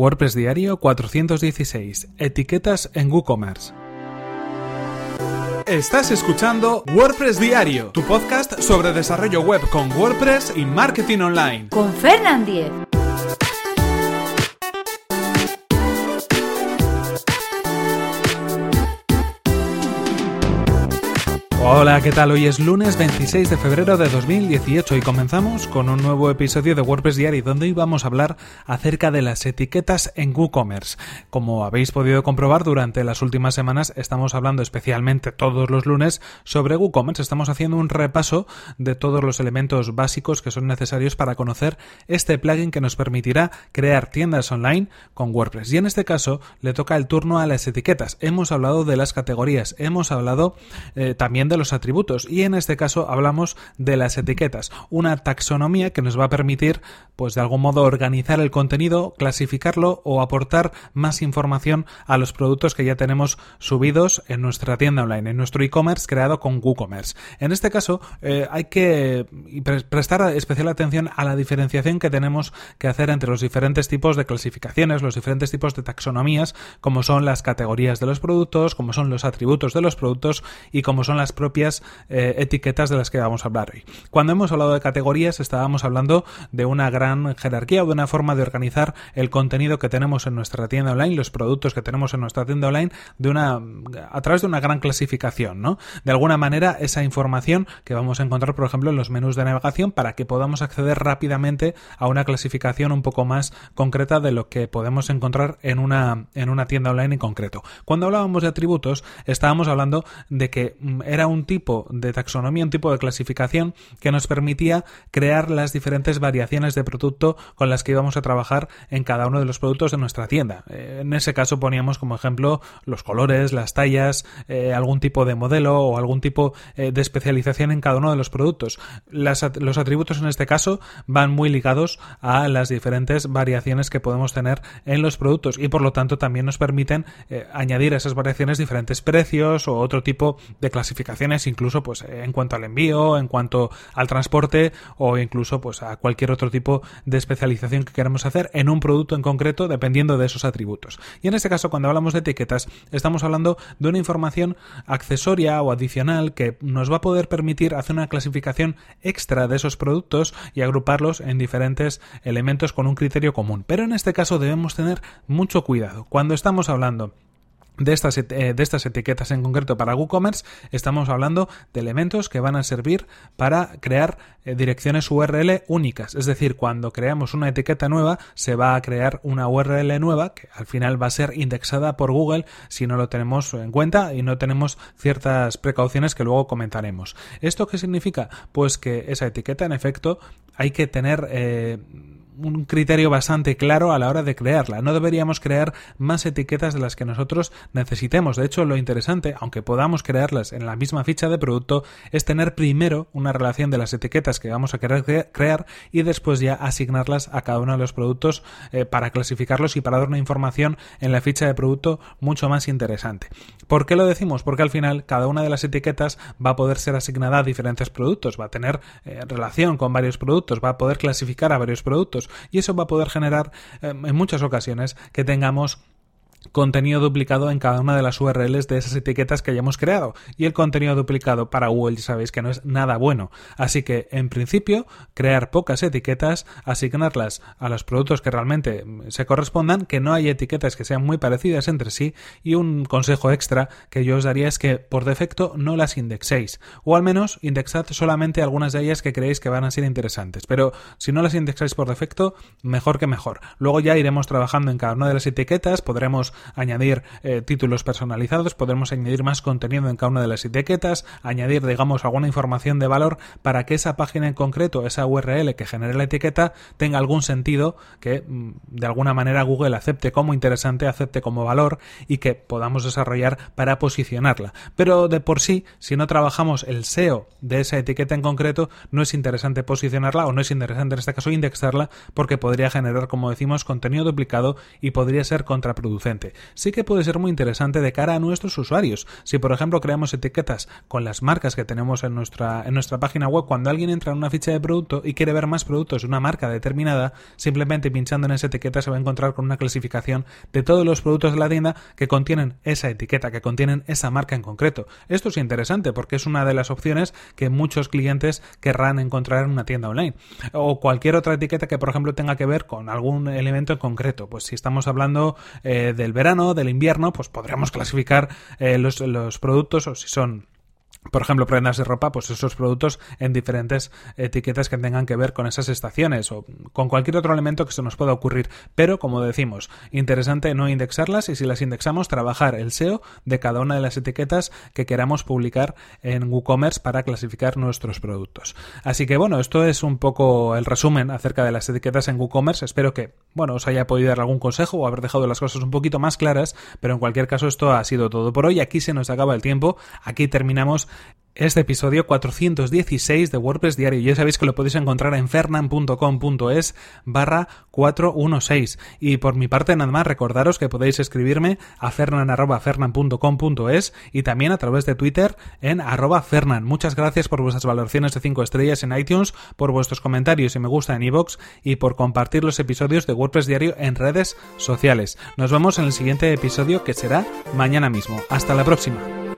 WordPress Diario 416. Etiquetas en WooCommerce. Estás escuchando WordPress Diario, tu podcast sobre desarrollo web con WordPress y marketing online. Con Fernand Diez. Hola, ¿qué tal? Hoy es lunes 26 de febrero de 2018 y comenzamos con un nuevo episodio de WordPress Diary donde hoy vamos a hablar acerca de las etiquetas en WooCommerce. Como habéis podido comprobar durante las últimas semanas estamos hablando especialmente todos los lunes sobre WooCommerce. Estamos haciendo un repaso de todos los elementos básicos que son necesarios para conocer este plugin que nos permitirá crear tiendas online con WordPress. Y en este caso le toca el turno a las etiquetas. Hemos hablado de las categorías, hemos hablado eh, también de los atributos y en este caso hablamos de las etiquetas, una taxonomía que nos va a permitir pues de algún modo organizar el contenido, clasificarlo o aportar más información a los productos que ya tenemos subidos en nuestra tienda online, en nuestro e-commerce creado con WooCommerce. En este caso eh, hay que prestar especial atención a la diferenciación que tenemos que hacer entre los diferentes tipos de clasificaciones, los diferentes tipos de taxonomías, como son las categorías de los productos, como son los atributos de los productos y como son las propias eh, etiquetas de las que vamos a hablar hoy. Cuando hemos hablado de categorías estábamos hablando de una gran jerarquía o de una forma de organizar el contenido que tenemos en nuestra tienda online, los productos que tenemos en nuestra tienda online, de una a través de una gran clasificación, ¿no? De alguna manera esa información que vamos a encontrar, por ejemplo, en los menús de navegación para que podamos acceder rápidamente a una clasificación un poco más concreta de lo que podemos encontrar en una en una tienda online en concreto. Cuando hablábamos de atributos, estábamos hablando de que mm, era un tipo de taxonomía, un tipo de clasificación que nos permitía crear las diferentes variaciones de producto con las que íbamos a trabajar en cada uno de los productos de nuestra tienda. Eh, en ese caso poníamos como ejemplo los colores, las tallas, eh, algún tipo de modelo o algún tipo eh, de especialización en cada uno de los productos. los atributos en este caso van muy ligados a las diferentes variaciones que podemos tener en los productos y por lo tanto también nos permiten añadir a esas variaciones diferentes precios o otro tipo de clasificación incluso pues en cuanto al envío, en cuanto al transporte o incluso pues a cualquier otro tipo de especialización que queramos hacer en un producto en concreto dependiendo de esos atributos. Y en este caso cuando hablamos de etiquetas estamos hablando de una información accesoria o adicional que nos va a poder permitir hacer una clasificación extra de esos productos y agruparlos en diferentes elementos con un criterio común. Pero en este caso debemos tener mucho cuidado. Cuando estamos hablando de estas, eh, de estas etiquetas en concreto para WooCommerce estamos hablando de elementos que van a servir para crear eh, direcciones URL únicas. Es decir, cuando creamos una etiqueta nueva se va a crear una URL nueva que al final va a ser indexada por Google si no lo tenemos en cuenta y no tenemos ciertas precauciones que luego comentaremos. ¿Esto qué significa? Pues que esa etiqueta en efecto hay que tener... Eh, un criterio bastante claro a la hora de crearla. No deberíamos crear más etiquetas de las que nosotros necesitemos. De hecho, lo interesante, aunque podamos crearlas en la misma ficha de producto, es tener primero una relación de las etiquetas que vamos a querer crear y después ya asignarlas a cada uno de los productos eh, para clasificarlos y para dar una información en la ficha de producto mucho más interesante. ¿Por qué lo decimos? Porque al final cada una de las etiquetas va a poder ser asignada a diferentes productos, va a tener eh, relación con varios productos, va a poder clasificar a varios productos y eso va a poder generar eh, en muchas ocasiones que tengamos contenido duplicado en cada una de las URLs de esas etiquetas que hayamos creado. Y el contenido duplicado para Google ya sabéis que no es nada bueno. Así que, en principio, crear pocas etiquetas, asignarlas a los productos que realmente se correspondan, que no hay etiquetas que sean muy parecidas entre sí. Y un consejo extra que yo os daría es que por defecto no las indexéis. O al menos indexad solamente algunas de ellas que creéis que van a ser interesantes. Pero si no las indexáis por defecto, mejor que mejor. Luego ya iremos trabajando en cada una de las etiquetas, podremos añadir eh, títulos personalizados, podremos añadir más contenido en cada una de las etiquetas, añadir, digamos, alguna información de valor para que esa página en concreto, esa URL que genere la etiqueta, tenga algún sentido que mm, de alguna manera Google acepte como interesante, acepte como valor y que podamos desarrollar para posicionarla. Pero de por sí, si no trabajamos el SEO de esa etiqueta en concreto, no es interesante posicionarla o no es interesante en este caso indexarla porque podría generar, como decimos, contenido duplicado y podría ser contraproducente. Sí que puede ser muy interesante de cara a nuestros usuarios. Si por ejemplo creamos etiquetas con las marcas que tenemos en nuestra, en nuestra página web, cuando alguien entra en una ficha de producto y quiere ver más productos de una marca determinada, simplemente pinchando en esa etiqueta se va a encontrar con una clasificación de todos los productos de la tienda que contienen esa etiqueta, que contienen esa marca en concreto. Esto es interesante porque es una de las opciones que muchos clientes querrán encontrar en una tienda online. O cualquier otra etiqueta que, por ejemplo, tenga que ver con algún elemento en concreto. Pues si estamos hablando eh, del verano, del invierno, pues podríamos clasificar eh, los productos o si son por ejemplo, prendas de ropa, pues esos productos en diferentes etiquetas que tengan que ver con esas estaciones o con cualquier otro elemento que se nos pueda ocurrir. Pero, como decimos, interesante no indexarlas y si las indexamos, trabajar el SEO de cada una de las etiquetas que queramos publicar en WooCommerce para clasificar nuestros productos. Así que, bueno, esto es un poco el resumen acerca de las etiquetas en WooCommerce. Espero que, bueno, os haya podido dar algún consejo o haber dejado las cosas un poquito más claras, pero en cualquier caso esto ha sido todo por hoy. Aquí se nos acaba el tiempo. Aquí terminamos este episodio 416 de WordPress Diario. Ya sabéis que lo podéis encontrar en fernan.com.es barra 416. Y por mi parte, nada más, recordaros que podéis escribirme a fernan.fernan.com.es y también a través de Twitter en arroba fernan. Muchas gracias por vuestras valoraciones de 5 estrellas en iTunes, por vuestros comentarios y me gusta en iVoox y por compartir los episodios de WordPress Diario en redes sociales. Nos vemos en el siguiente episodio que será mañana mismo. Hasta la próxima.